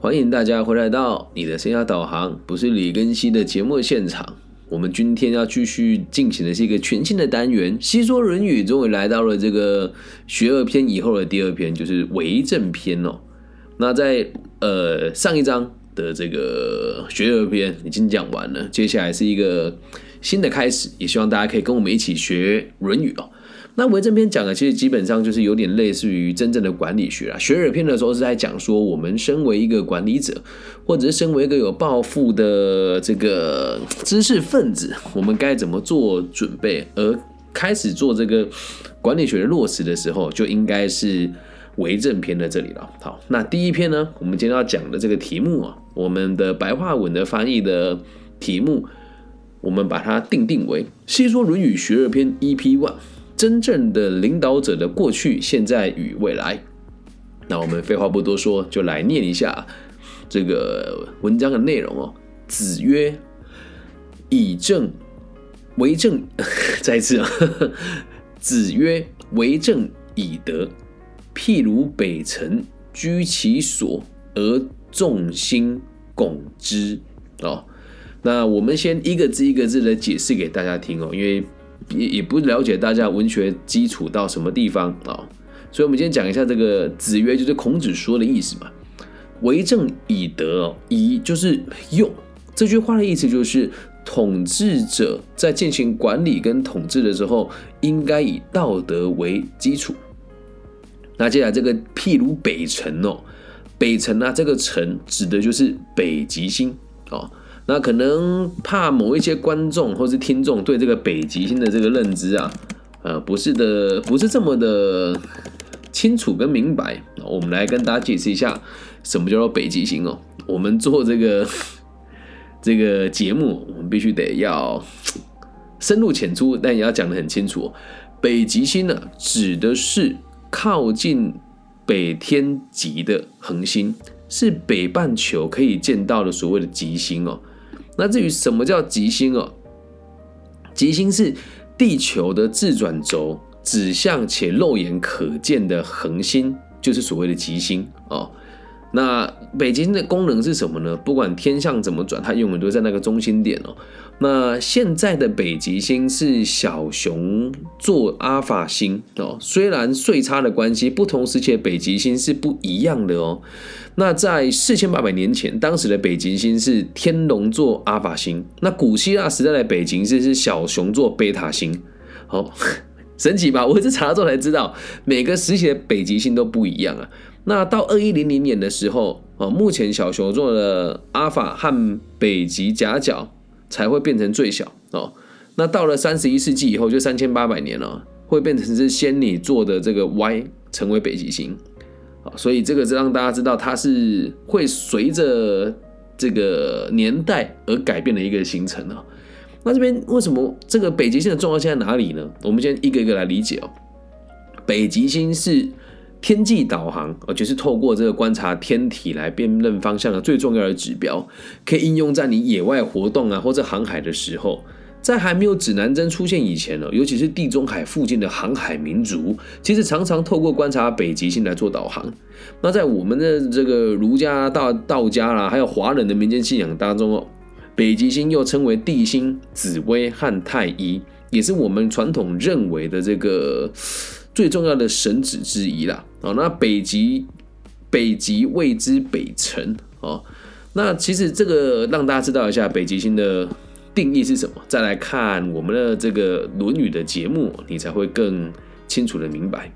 欢迎大家回来到你的生涯导航，不是李根熙的节目现场。我们今天要继续进行的是一个全新的单元——细说《论语》，终于来到了这个学而篇以后的第二篇，就是为政篇哦。那在呃上一章的这个学而篇已经讲完了，接下来是一个新的开始，也希望大家可以跟我们一起学《论语》哦。那为政篇讲的其实基本上就是有点类似于真正的管理学啊。学而篇的时候是在讲说，我们身为一个管理者，或者是身为一个有抱负的这个知识分子，我们该怎么做准备，而开始做这个管理学的落实的时候，就应该是为政篇的这里了。好，那第一篇呢，我们今天要讲的这个题目啊，我们的白话文的翻译的题目，我们把它定定为《细说论语学而篇》EP One。真正的领导者的过去、现在与未来。那我们废话不多说，就来念一下这个文章的内容哦。子曰：“以政为政。”再一次啊，子曰：“为政以德，譬如北辰，居其所而众星拱之。”哦，那我们先一个字一个字的解释给大家听哦，因为。也也不了解大家文学基础到什么地方啊，所以我们今天讲一下这个子曰，就是孔子说的意思嘛。为政以德，以就是用这句话的意思就是统治者在进行管理跟统治的时候，应该以道德为基础。那接下来这个譬如北辰哦，北辰啊，这个辰指的就是北极星哦。那可能怕某一些观众或是听众对这个北极星的这个认知啊，呃，不是的，不是这么的清楚跟明白。我们来跟大家解释一下，什么叫做北极星哦。我们做这个 这个节目，我们必须得要深入浅出，但也要讲得很清楚。北极星呢，指的是靠近北天极的恒星，是北半球可以见到的所谓的极星哦。那至于什么叫极星哦？极星是地球的自转轴指向且肉眼可见的恒星，就是所谓的极星哦。那北极星的功能是什么呢？不管天象怎么转，它永远都在那个中心点哦。那现在的北极星是小熊座阿法星哦，虽然岁差的关系，不同时期的北极星是不一样的哦。那在四千八百年前，当时的北极星是天龙座阿法星。那古希腊时代的北极星是小熊座贝塔星。好 神奇吧？我是查了之后才知道，每个时期的北极星都不一样啊。那到二一零零年的时候，哦，目前小熊座的阿法和北极夹角才会变成最小哦。那到了三十一世纪以后，就三千八百年了，会变成是仙女座的这个 Y 成为北极星。所以这个是让大家知道，它是会随着这个年代而改变的一个形成啊。那这边为什么这个北极星的重要性在哪里呢？我们先一个一个来理解哦。北极星是天际导航，而且是透过这个观察天体来辨认方向的最重要的指标，可以应用在你野外活动啊或者航海的时候。在还没有指南针出现以前呢，尤其是地中海附近的航海民族，其实常常透过观察北极星来做导航。那在我们的这个儒家、道道家啦，还有华人的民间信仰当中哦，北极星又称为地星、紫薇和太一，也是我们传统认为的这个最重要的神祇之一啦。哦，那北极北极谓之北辰哦。那其实这个让大家知道一下北极星的。定义是什么？再来看我们的这个《论语》的节目，你才会更清楚的明白。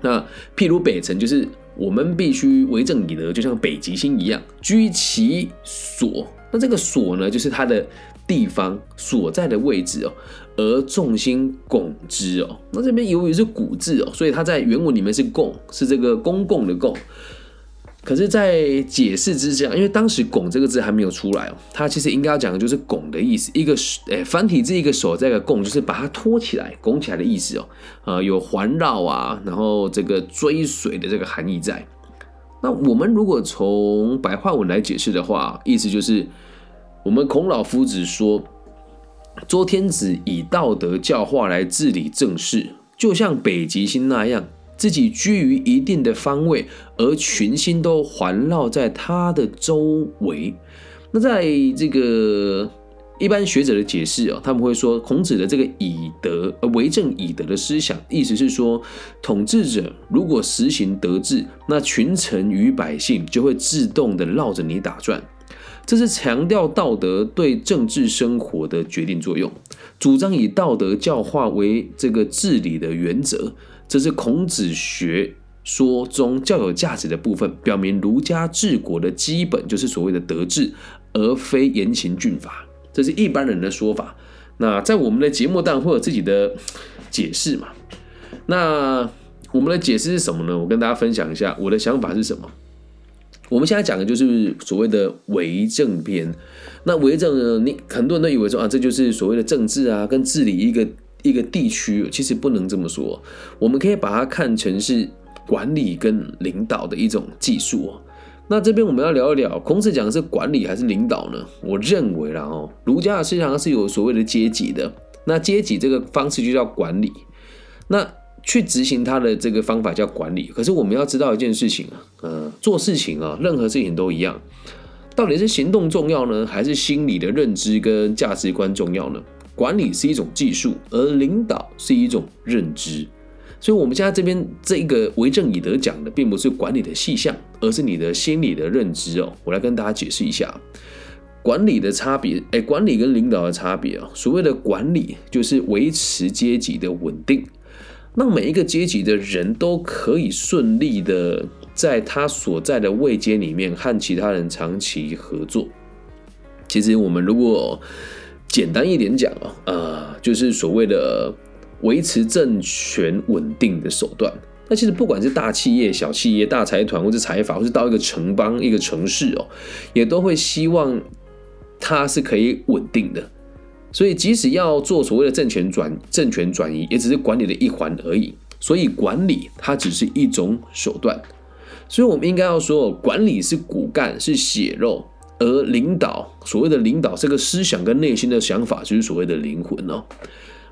那譬如北辰，就是我们必须为政以德，就像北极星一样，居其所。那这个所呢，就是它的地方所在的位置哦，而众星拱之哦。那这边由于是古字哦，所以它在原文里面是拱，是这个公共的共。可是，在解释之下，因为当时“拱”这个字还没有出来哦，它其实应该要讲的就是“拱”的意思。一个诶繁体字一个手，在个“拱”，就是把它托起来、拱起来的意思哦。呃，有环绕啊，然后这个追随的这个含义在。那我们如果从白话文来解释的话，意思就是我们孔老夫子说，周天子以道德教化来治理政事，就像北极星那样。自己居于一定的方位，而群星都环绕在他的周围。那在这个一般学者的解释哦，他们会说，孔子的这个以德呃为政以德的思想，意思是说，统治者如果实行德治，那群臣与百姓就会自动的绕着你打转。这是强调道德对政治生活的决定作用，主张以道德教化为这个治理的原则。这是孔子学说中较有价值的部分，表明儒家治国的基本就是所谓的德治，而非严刑峻法。这是一般人的说法。那在我们的节目当中会有自己的解释嘛？那我们的解释是什么呢？我跟大家分享一下我的想法是什么。我们现在讲的就是所谓的为政篇。那为政呢，你很多人都以为说啊，这就是所谓的政治啊，跟治理一个一个地区，其实不能这么说。我们可以把它看成是管理跟领导的一种技术。那这边我们要聊一聊，孔子讲的是管理还是领导呢？我认为啦哦，儒家的思想是有所谓的阶级的，那阶级这个方式就叫管理。那去执行他的这个方法叫管理，可是我们要知道一件事情啊，呃，做事情啊，任何事情都一样，到底是行动重要呢，还是心理的认知跟价值观重要呢？管理是一种技术，而领导是一种认知，所以我们现在这边这一个为政以德讲的，并不是管理的细项，而是你的心理的认知哦。我来跟大家解释一下管理的差别，哎，管理跟领导的差别啊。所谓的管理，就是维持阶级的稳定。让每一个阶级的人都可以顺利的在他所在的位阶里面和其他人长期合作。其实我们如果简单一点讲啊，呃，就是所谓的维持政权稳定的手段。那其实不管是大企业、小企业、大财团或者财阀，或是到一个城邦、一个城市哦，也都会希望它是可以稳定的。所以，即使要做所谓的政权转政权转移，也只是管理的一环而已。所以，管理它只是一种手段。所以我们应该要说，管理是骨干，是血肉；而领导，所谓的领导，这个思想跟内心的想法，就是所谓的灵魂哦。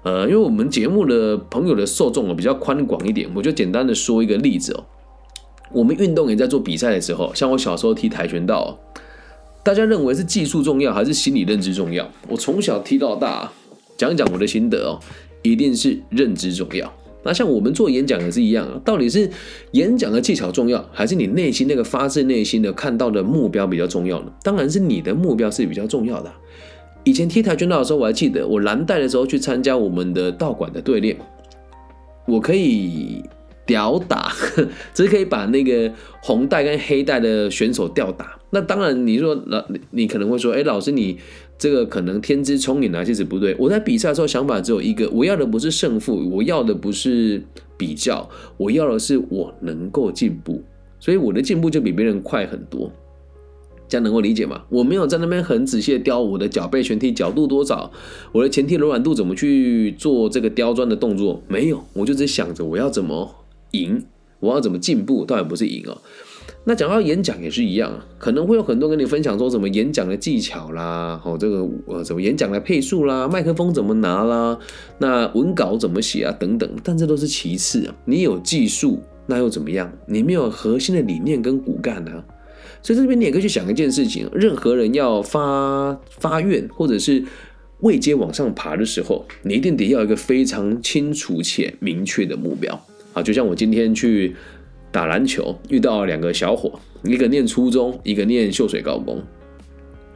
呃，因为我们节目的朋友的受众哦比较宽广一点，我就简单的说一个例子哦。我们运动员在做比赛的时候，像我小时候踢跆拳道。大家认为是技术重要还是心理认知重要？我从小踢到大，讲讲我的心得哦，一定是认知重要。那像我们做演讲也是一样啊，到底是演讲的技巧重要，还是你内心那个发自内心的看到的目标比较重要呢？当然是你的目标是比较重要的。以前踢跆拳道的时候，我还记得我蓝带的时候去参加我们的道馆的队练，我可以。吊打，只是可以把那个红带跟黑带的选手吊打。那当然，你说老你可能会说，哎，老师你这个可能天资聪颖啊，其实不对。我在比赛的时候想法只有一个，我要的不是胜负，我要的不是比较，我要的是我能够进步。所以我的进步就比别人快很多。这样能够理解吗？我没有在那边很仔细的雕我的脚背旋踢角度多少，我的前踢柔软度怎么去做这个刁钻的动作，没有，我就只想着我要怎么。赢，我要怎么进步？当然不是赢哦。那讲到演讲也是一样，可能会有很多跟你分享说什么演讲的技巧啦，哦，这个呃，怎么演讲的配速啦，麦克风怎么拿啦，那文稿怎么写啊，等等。但这都是其次啊。你有技术，那又怎么样？你没有核心的理念跟骨干呢？所以这边你也可以去想一件事情：任何人要发发愿，或者是未接往上爬的时候，你一定得要一个非常清楚且明确的目标。啊，就像我今天去打篮球，遇到两个小伙，一个念初中，一个念秀水高工。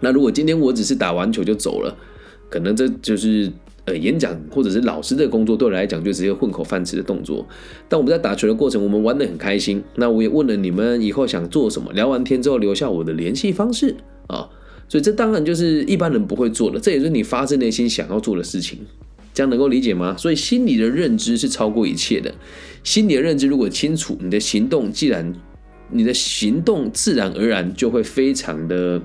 那如果今天我只是打完球就走了，可能这就是呃演讲或者是老师的工作对我来讲就直接混口饭吃的动作。但我们在打球的过程，我们玩的很开心。那我也问了你们以后想做什么，聊完天之后留下我的联系方式啊，所以这当然就是一般人不会做的，这也是你发自内心想要做的事情。这样能够理解吗？所以心理的认知是超过一切的。心理的认知如果清楚，你的行动既然你的行动自然而然就会非常的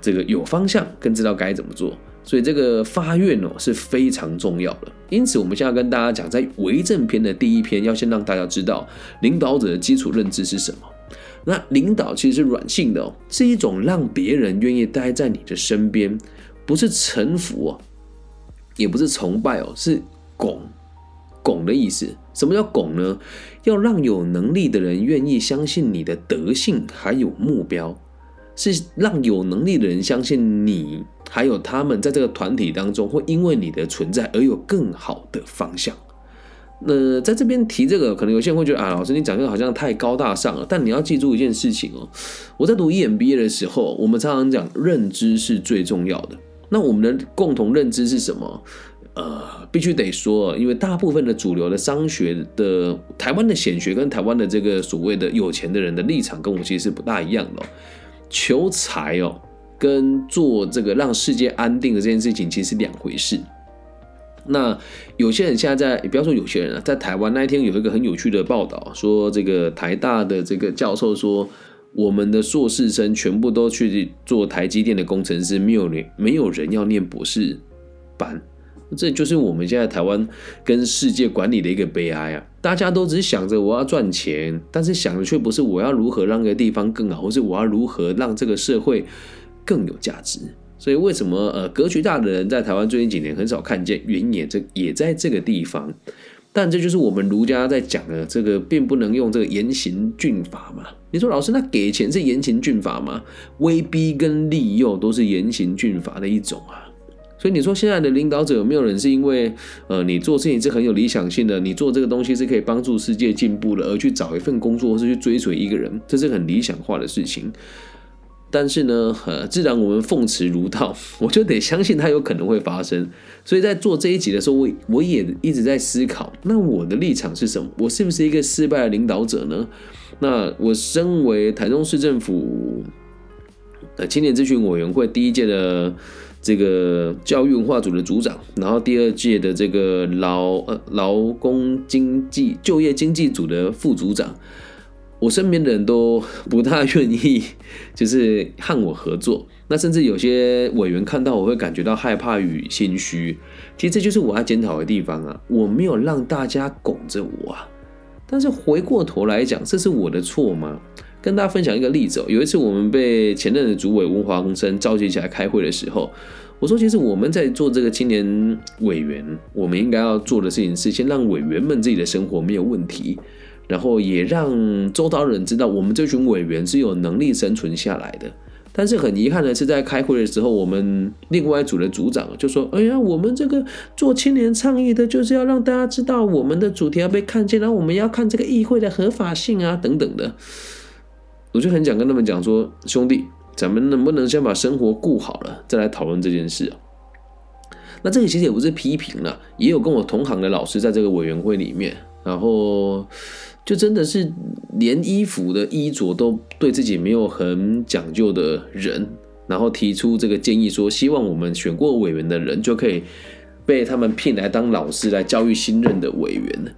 这个有方向，更知道该怎么做。所以这个发愿哦是非常重要的。因此，我们现在跟大家讲，在为政篇的第一篇，要先让大家知道领导者的基础认知是什么。那领导其实是软性的哦，是一种让别人愿意待在你的身边，不是臣服哦。也不是崇拜哦，是拱拱的意思。什么叫拱呢？要让有能力的人愿意相信你的德性还有目标，是让有能力的人相信你还有他们在这个团体当中会因为你的存在而有更好的方向。那在这边提这个，可能有些人会觉得啊，老师你讲这个好像太高大上了。但你要记住一件事情哦，我在读 EMBA 的时候，我们常常讲认知是最重要的。那我们的共同认知是什么？呃，必须得说，因为大部分的主流的商学的台湾的显学跟台湾的这个所谓的有钱的人的立场，跟我其实是不大一样的。求财哦，跟做这个让世界安定的这件事情，其实是两回事。那有些人现在在，不要说有些人啊，在台湾那一天有一个很有趣的报道，说这个台大的这个教授说，我们的硕士生全部都去做台积电的工程师，没有人没有人要念博士班，这就是我们现在台湾跟世界管理的一个悲哀啊！大家都只想着我要赚钱，但是想的却不是我要如何让个地方更好，或是我要如何让这个社会更有价值。所以为什么呃格局大的人在台湾最近几年很少看见？原因也这也在这个地方。但这就是我们儒家在讲的这个，并不能用这个严刑峻法嘛。你说老师，那给钱是严刑峻法吗？威逼跟利诱都是严刑峻法的一种啊。所以你说现在的领导者有没有人是因为呃你做事情是很有理想性的，你做这个东西是可以帮助世界进步的，而去找一份工作或是去追随一个人，这是很理想化的事情。但是呢，呃，自然我们奉持儒道，我就得相信它有可能会发生。所以在做这一集的时候，我我也一直在思考，那我的立场是什么？我是不是一个失败的领导者呢？那我身为台中市政府呃青年咨询委员会第一届的这个教育文化组的组长，然后第二届的这个劳呃劳工经济就业经济组的副组长。我身边的人都不大愿意，就是和我合作。那甚至有些委员看到我会感觉到害怕与心虚。其实这就是我要检讨的地方啊！我没有让大家拱着我啊。但是回过头来讲，这是我的错吗？跟大家分享一个例子。有一次我们被前任的主委温华生召集起来开会的时候，我说：其实我们在做这个青年委员，我们应该要做的事情是先让委员们自己的生活没有问题。然后也让周遭人知道，我们这群委员是有能力生存下来的。但是很遗憾的是，在开会的时候，我们另外一组的组长就说：“哎呀，我们这个做青年倡议的，就是要让大家知道我们的主题要被看见，然后我们要看这个议会的合法性啊，等等的。”我就很想跟他们讲说：“兄弟，咱们能不能先把生活顾好了，再来讨论这件事啊？”那这个其实也不是批评了，也有跟我同行的老师在这个委员会里面，然后。就真的是连衣服的衣着都对自己没有很讲究的人，然后提出这个建议说，希望我们选过委员的人就可以被他们聘来当老师来教育新任的委员。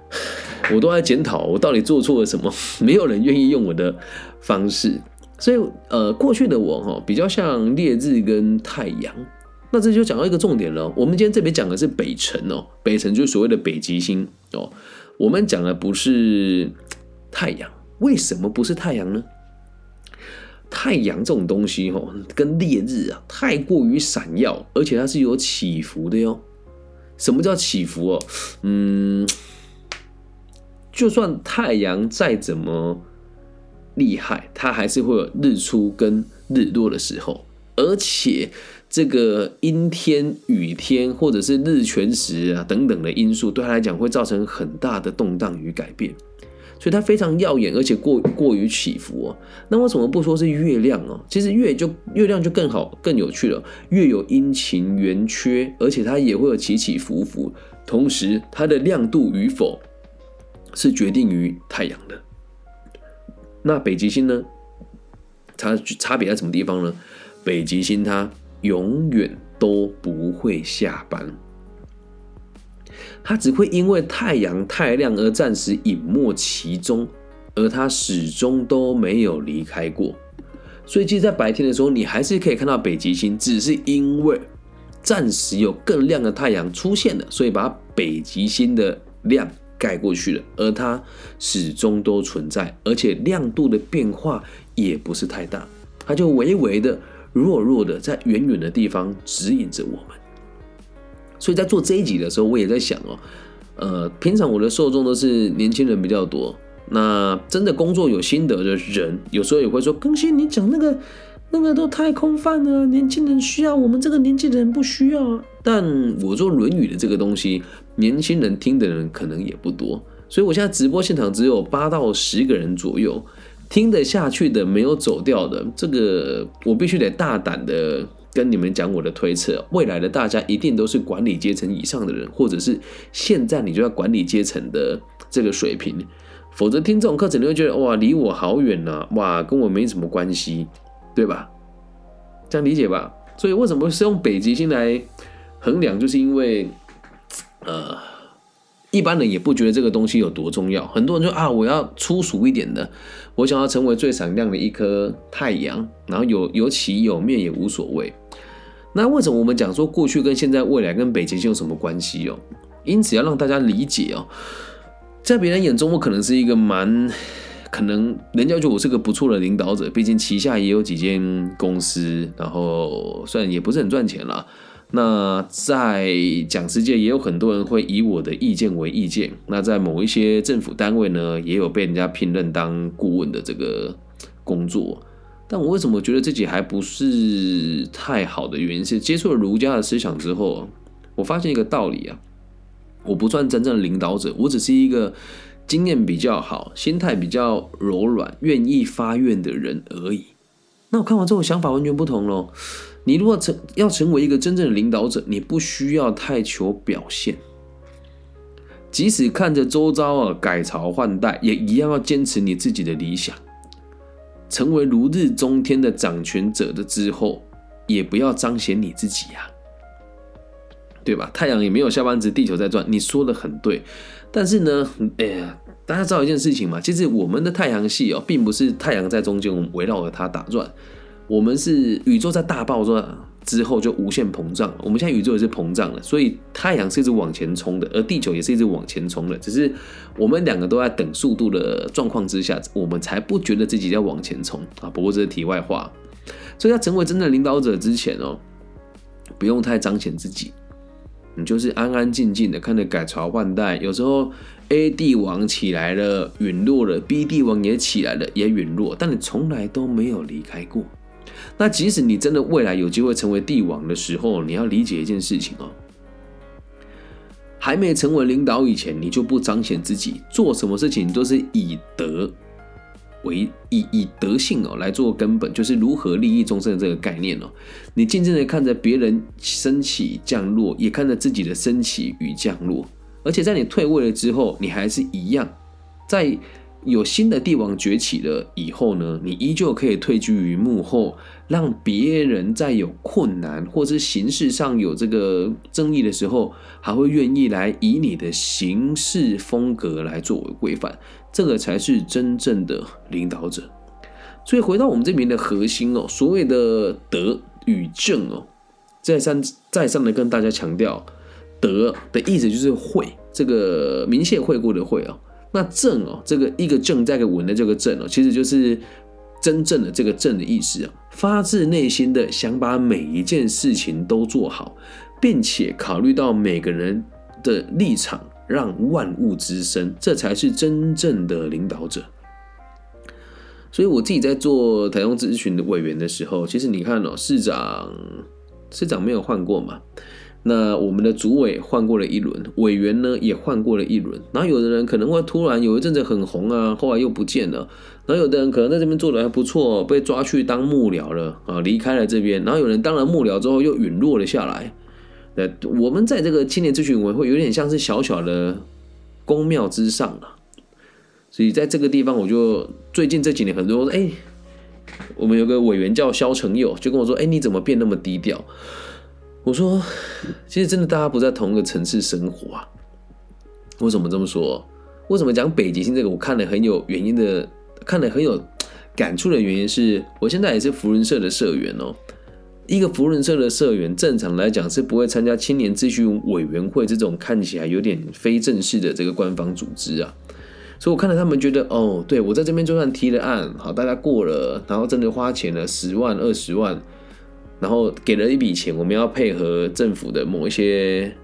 我都在检讨我到底做错了什么，没有人愿意用我的方式。所以呃，过去的我哈比较像烈日跟太阳。那这就讲到一个重点了。我们今天这边讲的是北辰哦，北辰就是所谓的北极星哦。我们讲的不是太阳，为什么不是太阳呢？太阳这种东西，吼，跟烈日啊，太过于闪耀，而且它是有起伏的哟。什么叫起伏哦？嗯，就算太阳再怎么厉害，它还是会有日出跟日落的时候，而且。这个阴天、雨天，或者是日全食啊等等的因素，对他来讲会造成很大的动荡与改变，所以它非常耀眼，而且过过于起伏哦。那为什么不说是月亮哦？其实月就月亮就更好、更有趣了。月有阴晴圆缺，而且它也会有起起伏伏，同时它的亮度与否是决定于太阳的。那北极星呢？它差别在什么地方呢？北极星它。永远都不会下班，它只会因为太阳太亮而暂时隐没其中，而它始终都没有离开过。所以，其实，在白天的时候，你还是可以看到北极星，只是因为暂时有更亮的太阳出现了，所以把北极星的亮盖过去了，而它始终都存在，而且亮度的变化也不是太大，它就微微的。弱弱的在远远的地方指引着我们，所以在做这一集的时候，我也在想哦，呃，平常我的受众都是年轻人比较多。那真的工作有心得的人，有时候也会说：“更新，你讲那个那个都太空泛了，年轻人需要，我们这个年纪的人不需要。”但我做《论语》的这个东西，年轻人听的人可能也不多，所以我现在直播现场只有八到十个人左右，听得下去的没有走掉的，这个我必须得大胆的跟你们讲我的推测：未来的大家一定都是管理阶层以上的人，或者是现在你就要管理阶层的这个水平，否则听这种课程你会觉得哇，离我好远呐，哇，跟我没什么关系，对吧？这样理解吧？所以为什么是用北极星来？衡量就是因为，呃，一般人也不觉得这个东西有多重要。很多人说啊，我要粗俗一点的，我想要成为最闪亮的一颗太阳，然后有有起有灭也无所谓。那为什么我们讲说过去跟现在、未来跟北极星有什么关系哦？因此要让大家理解哦，在别人眼中我可能是一个蛮可能人家觉得我是个不错的领导者，毕竟旗下也有几间公司，然后虽然也不是很赚钱了。那在讲师界也有很多人会以我的意见为意见。那在某一些政府单位呢，也有被人家聘任当顾问的这个工作。但我为什么觉得自己还不是太好的原因是，接触了儒家的思想之后，我发现一个道理啊，我不算真正的领导者，我只是一个经验比较好、心态比较柔软、愿意发愿的人而已。那我看完之后，想法完全不同喽。你如果成要成为一个真正的领导者，你不需要太求表现，即使看着周遭啊改朝换代，也一样要坚持你自己的理想，成为如日中天的掌权者的之后，也不要彰显你自己呀，对吧？太阳也没有下班值，地球在转，你说的很对。但是呢，哎呀，大家知道一件事情嘛，其实我们的太阳系哦，并不是太阳在中间，我们围绕着它打转。我们是宇宙在大爆炸之后就无限膨胀，我们现在宇宙也是膨胀了，所以太阳是一直往前冲的，而地球也是一直往前冲的，只是我们两个都在等速度的状况之下，我们才不觉得自己在往前冲啊。不过这是题外话，所以要成为真正的领导者之前哦，不用太彰显自己，你就是安安静静的看着改朝换代，有时候 A 帝王起来了陨落了，B 帝王也起来了也陨落，但你从来都没有离开过。那即使你真的未来有机会成为帝王的时候，你要理解一件事情哦，还没成为领导以前，你就不彰显自己，做什么事情都是以德为以以德性哦来做根本，就是如何利益众生的这个概念哦。你静静的看着别人升起降落，也看着自己的升起与降落，而且在你退位了之后，你还是一样在。有新的帝王崛起了以后呢，你依旧可以退居于幕后，让别人在有困难或者形式上有这个争议的时候，还会愿意来以你的行事风格来作为规范，这个才是真正的领导者。所以回到我们这边的核心哦，所谓的德与正哦，再三再三的跟大家强调，德的意思就是会，这个明谢会过的会哦。那正哦，这个一个正再个稳的这个正哦，其实就是真正的这个正的意思啊，发自内心的想把每一件事情都做好，并且考虑到每个人的立场，让万物之生，这才是真正的领导者。所以我自己在做台中咨询的委员的时候，其实你看哦，市长市长没有换过嘛。那我们的主委换过了一轮，委员呢也换过了一轮。然后有的人可能会突然有一阵子很红啊，后来又不见了。然后有的人可能在这边做的还不错，被抓去当幕僚了啊，离开了这边。然后有人当了幕僚之后又陨落了下来。那我们在这个青年咨询委员会有点像是小小的宫庙之上啊。所以在这个地方，我就最近这几年很多说，哎，我们有个委员叫肖成佑，就跟我说，哎，你怎么变那么低调？我说，其实真的大家不在同一个城市生活啊。为什么这么说？为什么讲北极星这个？我看了很有原因的，看了很有感触的原因是，我现在也是福人社的社员哦。一个福人社的社员，正常来讲是不会参加青年咨询委员会这种看起来有点非正式的这个官方组织啊。所以我看到他们觉得，哦，对我在这边就算提了案，好，大家过了，然后真的花钱了十万、二十万。然后给了一笔钱，我们要配合政府的某一些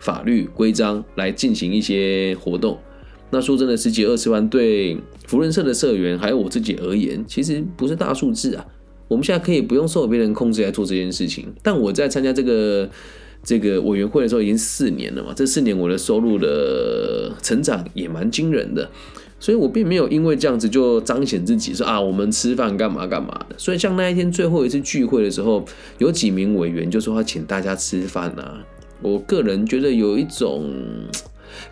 法律规章来进行一些活动。那说真的，十几二十万对福伦社的社员还有我自己而言，其实不是大数字啊。我们现在可以不用受别人控制来做这件事情。但我在参加这个这个委员会的时候，已经四年了嘛。这四年我的收入的成长也蛮惊人的。所以我并没有因为这样子就彰显自己说啊，我们吃饭干嘛干嘛的。所以像那一天最后一次聚会的时候，有几名委员就说要请大家吃饭啊。我个人觉得有一种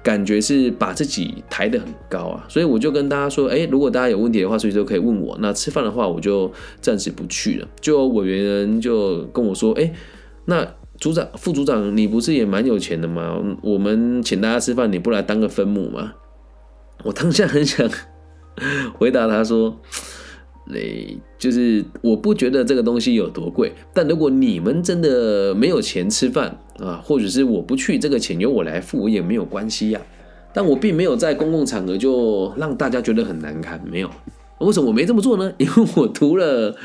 感觉是把自己抬得很高啊，所以我就跟大家说，哎，如果大家有问题的话，随时都可以问我。那吃饭的话，我就暂时不去了。就委员就跟我说，哎，那组长、副组长，你不是也蛮有钱的吗？我们请大家吃饭，你不来当个分母吗？我当下很想 回答他说：“诶，就是我不觉得这个东西有多贵，但如果你们真的没有钱吃饭啊，或者是我不去，这个钱由我来付也没有关系呀。但我并没有在公共场合就让大家觉得很难堪，没有。为什么我没这么做呢？因为我读了《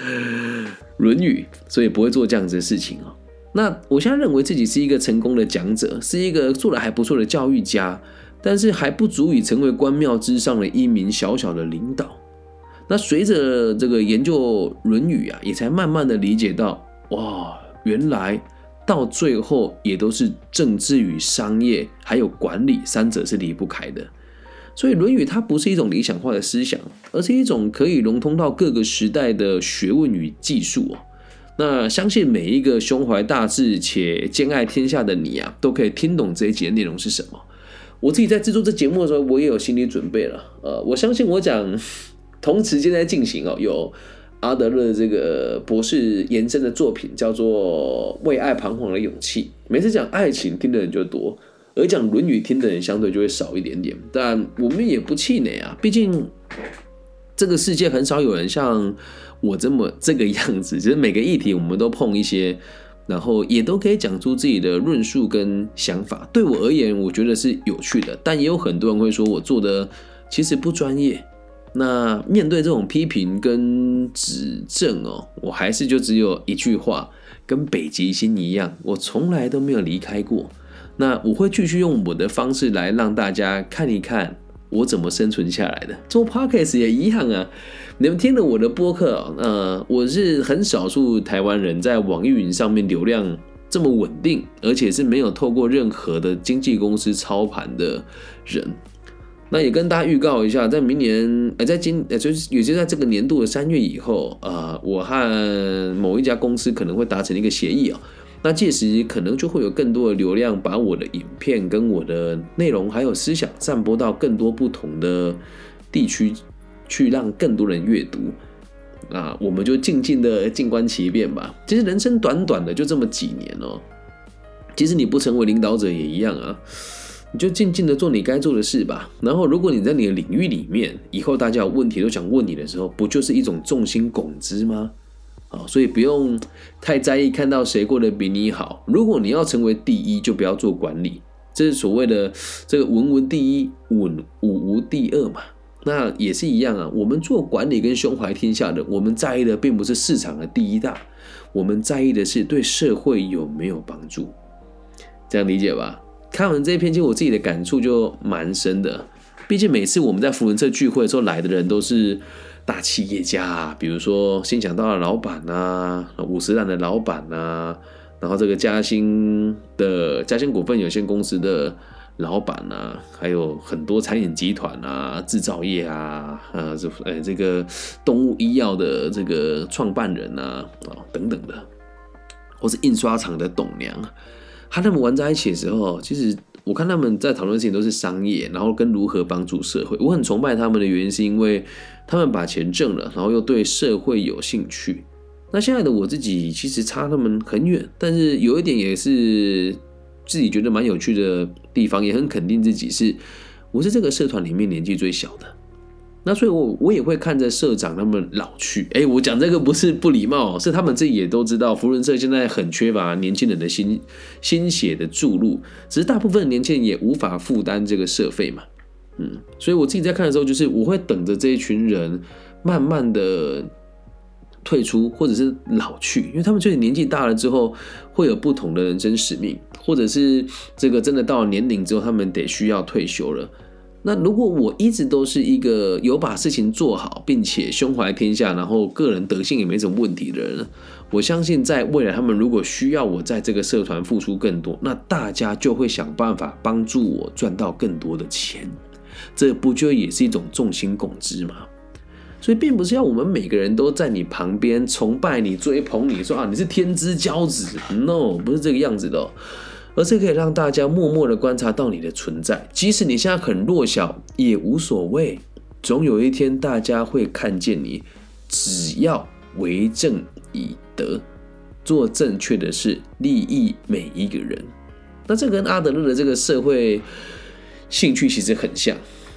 论语》，所以不会做这样子的事情哦。那我现在认为自己是一个成功的讲者，是一个做的还不错的教育家。”但是还不足以成为官庙之上的一名小小的领导。那随着这个研究《论语》啊，也才慢慢的理解到，哇，原来到最后也都是政治与商业还有管理三者是离不开的。所以《论语》它不是一种理想化的思想，而是一种可以融通到各个时代的学问与技术哦。那相信每一个胸怀大志且兼爱天下的你啊，都可以听懂这一节内容是什么。我自己在制作这节目的时候，我也有心理准备了。呃，我相信我讲 同时间在进行哦，有阿德勒这个博士延伸的作品，叫做《为爱彷徨的勇气》。每次讲爱情听的人就多，而讲《论语》听的人相对就会少一点点。但我们也不气馁啊，毕竟这个世界很少有人像我这么这个样子。其实每个议题我们都碰一些。然后也都可以讲出自己的论述跟想法。对我而言，我觉得是有趣的，但也有很多人会说我做的其实不专业。那面对这种批评跟指正哦，我还是就只有一句话，跟北极星一样，我从来都没有离开过。那我会继续用我的方式来让大家看一看我怎么生存下来的。做 podcast 也一样啊。你们听了我的播客，呃，我是很少数台湾人在网易云上面流量这么稳定，而且是没有透过任何的经纪公司操盘的人。那也跟大家预告一下，在明年，呃，在今，呃，就是也就在这个年度的三月以后，呃，我和某一家公司可能会达成一个协议啊。那届时可能就会有更多的流量，把我的影片跟我的内容还有思想散播到更多不同的地区。去让更多人阅读，啊，我们就静静的静观其变吧。其实人生短短的就这么几年哦，其实你不成为领导者也一样啊，你就静静的做你该做的事吧。然后，如果你在你的领域里面，以后大家有问题都想问你的时候，不就是一种众星拱之吗？啊，所以不用太在意看到谁过得比你好。如果你要成为第一，就不要做管理，这是所谓的这个文文第一，稳武无第二嘛。那也是一样啊，我们做管理跟胸怀天下的，我们在意的并不是市场的第一大，我们在意的是对社会有没有帮助，这样理解吧？看完这一篇，其实我自己的感触就蛮深的。毕竟每次我们在福伦社聚会的时候来的人都是大企业家，比如说新想到的老板呐，五十万的老板呐，然后这个嘉兴的嘉兴股份有限公司的。老板啊，还有很多餐饮集团啊、制造业啊，呃，这呃这个动物医药的这个创办人啊，啊等等的，或是印刷厂的董娘，他他们玩在一起的时候，其实我看他们在讨论事情都是商业，然后跟如何帮助社会。我很崇拜他们的原因，是因为他们把钱挣了，然后又对社会有兴趣。那现在的我自己其实差他们很远，但是有一点也是。自己觉得蛮有趣的地方，也很肯定自己是，我是这个社团里面年纪最小的，那所以，我我也会看着社长他们老去。哎，我讲这个不是不礼貌，是他们自己也都知道，福伦社现在很缺乏年轻人的心心血的注入，只是大部分年轻人也无法负担这个社费嘛。嗯，所以我自己在看的时候，就是我会等着这一群人慢慢的退出或者是老去，因为他们就是年纪大了之后会有不同的人生使命，或者是这个真的到了年龄之后，他们得需要退休了。那如果我一直都是一个有把事情做好，并且胸怀天下，然后个人德性也没什么问题的人，我相信在未来他们如果需要我在这个社团付出更多，那大家就会想办法帮助我赚到更多的钱，这不就也是一种众星拱之吗？所以并不是要我们每个人都在你旁边崇拜你、追捧你，说啊你是天之骄子，no，不是这个样子的。而是可以让大家默默的观察到你的存在，即使你现在很弱小也无所谓，总有一天大家会看见你。只要为政以德，做正确的事，利益每一个人。那这跟阿德勒的这个社会兴趣其实很像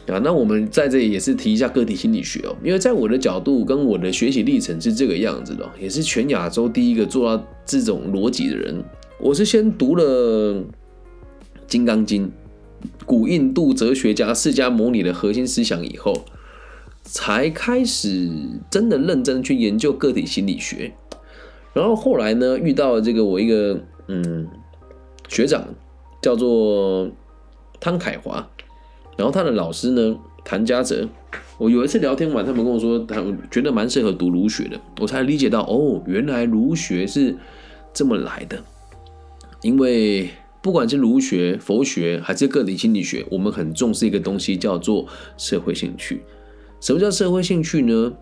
啊。那我们在这里也是提一下个体心理学哦，因为在我的角度跟我的学习历程是这个样子的，也是全亚洲第一个做到这种逻辑的人。我是先读了《金刚经》，古印度哲学家释迦牟尼的核心思想以后，才开始真的认真去研究个体心理学。然后后来呢，遇到了这个我一个嗯学长，叫做汤凯华，然后他的老师呢谭家泽。我有一次聊天完，他们跟我说，他觉得蛮适合读儒学的，我才理解到哦，原来儒学是这么来的。因为不管是儒学、佛学还是个体心理学，我们很重视一个东西，叫做社会兴趣。什么叫社会兴趣呢？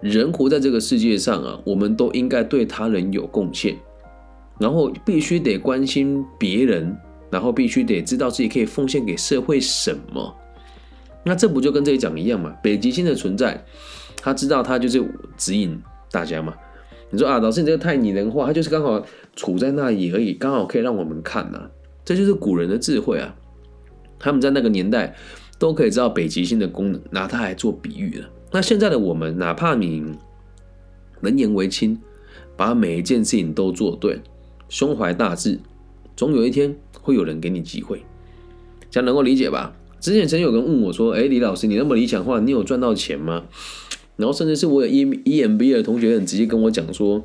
人活在这个世界上啊，我们都应该对他人有贡献，然后必须得关心别人，然后必须得知道自己可以奉献给社会什么。那这不就跟这里讲一样嘛？北极星的存在，他知道他就是指引大家嘛。你说啊，老师，你这个太拟人化，他就是刚好处在那里而已，刚好可以让我们看呐。这就是古人的智慧啊！他们在那个年代都可以知道北极星的功能，拿它来做比喻了。那现在的我们，哪怕你能言为亲，把每一件事情都做对，胸怀大志，总有一天会有人给你机会，这样能够理解吧？之前曾有人问我说：“哎，李老师，你那么理想化，你有赚到钱吗？”然后甚至是我有 E EMBA 的同学很直接跟我讲说：“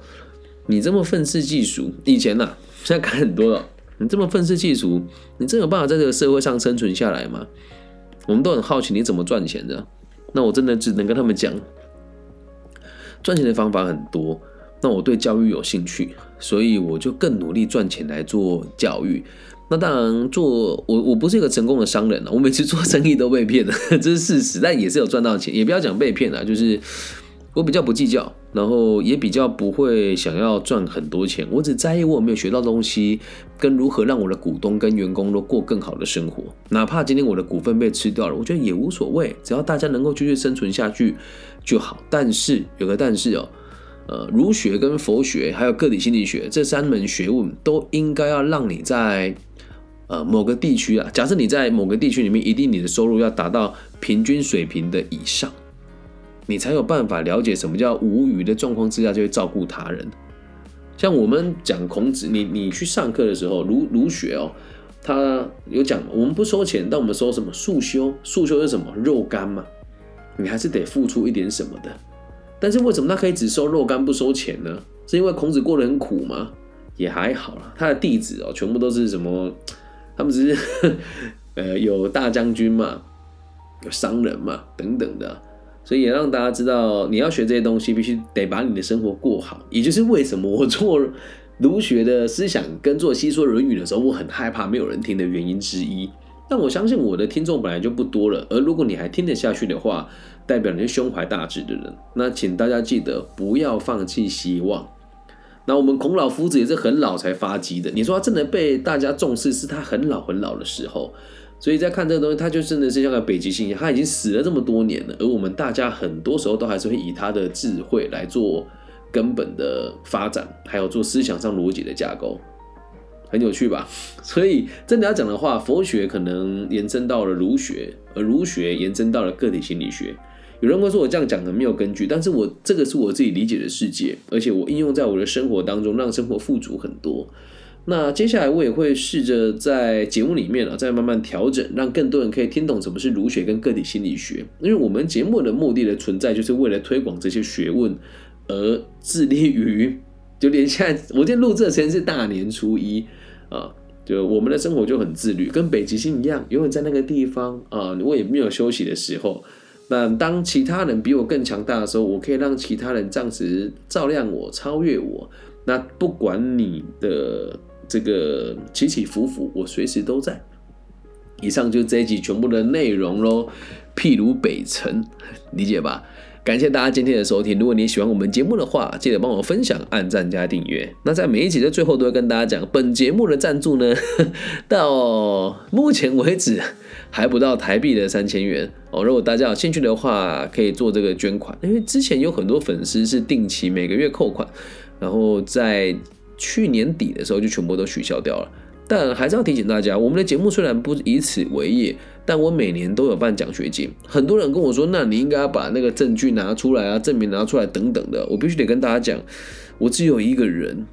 你这么愤世嫉俗，以前呐，现在改很多了。你这么愤世嫉俗，你真有办法在这个社会上生存下来吗？”我们都很好奇你怎么赚钱的。那我真的只能跟他们讲，赚钱的方法很多。那我对教育有兴趣，所以我就更努力赚钱来做教育。那当然，做我我不是一个成功的商人了，我每次做生意都被骗了，这是事实。但也是有赚到钱，也不要讲被骗了，就是我比较不计较，然后也比较不会想要赚很多钱。我只在意我有没有学到东西，跟如何让我的股东跟员工都过更好的生活。哪怕今天我的股份被吃掉了，我觉得也无所谓，只要大家能够继续生存下去就好。但是有个但是哦，呃，儒学跟佛学还有个体心理学这三门学问，都应该要让你在。呃，某个地区啊，假设你在某个地区里面，一定你的收入要达到平均水平的以上，你才有办法了解什么叫无余的状况之下就会照顾他人。像我们讲孔子，你你去上课的时候，儒儒学哦，他有讲，我们不收钱，但我们收什么？束修，束修是什么？肉干嘛？你还是得付出一点什么的。但是为什么他可以只收肉干不收钱呢？是因为孔子过得很苦吗？也还好啦，他的弟子哦，全部都是什么？他们只是，呃，有大将军嘛，有商人嘛，等等的，所以也让大家知道，你要学这些东西，必须得把你的生活过好。也就是为什么我做儒学的思想跟做西说《论语》的时候，我很害怕没有人听的原因之一。但我相信我的听众本来就不多了，而如果你还听得下去的话，代表你是胸怀大志的人。那请大家记得不要放弃希望。那我们孔老夫子也是很老才发迹的。你说他真的被大家重视，是他很老很老的时候。所以在看这个东西，他就真的是像个北极星一样，他已经死了这么多年了。而我们大家很多时候都还是会以他的智慧来做根本的发展，还有做思想上逻辑的架构，很有趣吧？所以真的要讲的话，佛学可能延伸到了儒学，而儒学延伸到了个体心理学。有人会说我这样讲的没有根据，但是我这个是我自己理解的世界，而且我应用在我的生活当中，让生活富足很多。那接下来我也会试着在节目里面啊，再慢慢调整，让更多人可以听懂什么是儒学跟个体心理学。因为我们节目的目的的存在，就是为了推广这些学问而致力于，就连现在我今天录制的时间是大年初一啊，就我们的生活就很自律，跟北极星一样，永远在那个地方啊，我也没有休息的时候。那当其他人比我更强大的时候，我可以让其他人暂时照亮我、超越我。那不管你的这个起起伏伏，我随时都在。以上就这一集全部的内容喽。譬如北辰，理解吧？感谢大家今天的收听。如果你喜欢我们节目的话，记得帮我分享、按赞加订阅。那在每一集的最后，都会跟大家讲，本节目的赞助呢，到目前为止还不到台币的三千元哦。如果大家有兴趣的话，可以做这个捐款，因为之前有很多粉丝是定期每个月扣款，然后在去年底的时候就全部都取消掉了。但还是要提醒大家，我们的节目虽然不以此为业。但我每年都有办奖学金，很多人跟我说，那你应该要把那个证据拿出来啊，证明拿出来等等的。我必须得跟大家讲，我只有一个人，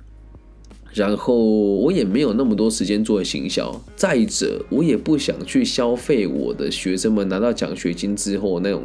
然后我也没有那么多时间做行销。再者，我也不想去消费我的学生们拿到奖学金之后那种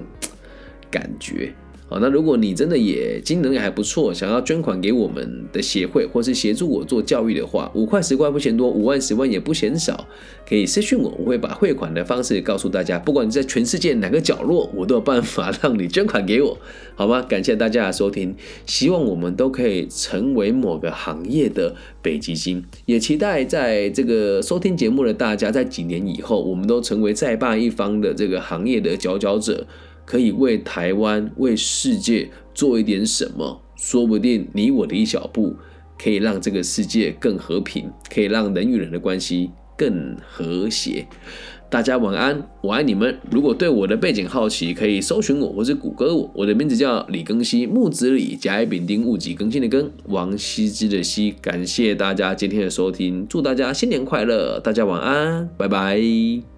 感觉。好，那如果你真的也经能力还不错，想要捐款给我们的协会，或是协助我做教育的话，五块十块不嫌多，五万十万也不嫌少，可以私信我，我会把汇款的方式告诉大家。不管你在全世界哪个角落，我都有办法让你捐款给我，好吗？感谢大家的收听，希望我们都可以成为某个行业的北极星，也期待在这个收听节目的大家，在几年以后，我们都成为在霸一方的这个行业的佼佼者。可以为台湾、为世界做一点什么？说不定你我的一小步，可以让这个世界更和平，可以让人与人的关系更和谐。大家晚安，我爱你们。如果对我的背景好奇，可以搜寻我或是谷歌我。我的名字叫李更新，木子李，甲乙丙丁戊己更新的更，王羲之的羲。感谢大家今天的收听，祝大家新年快乐！大家晚安，拜拜。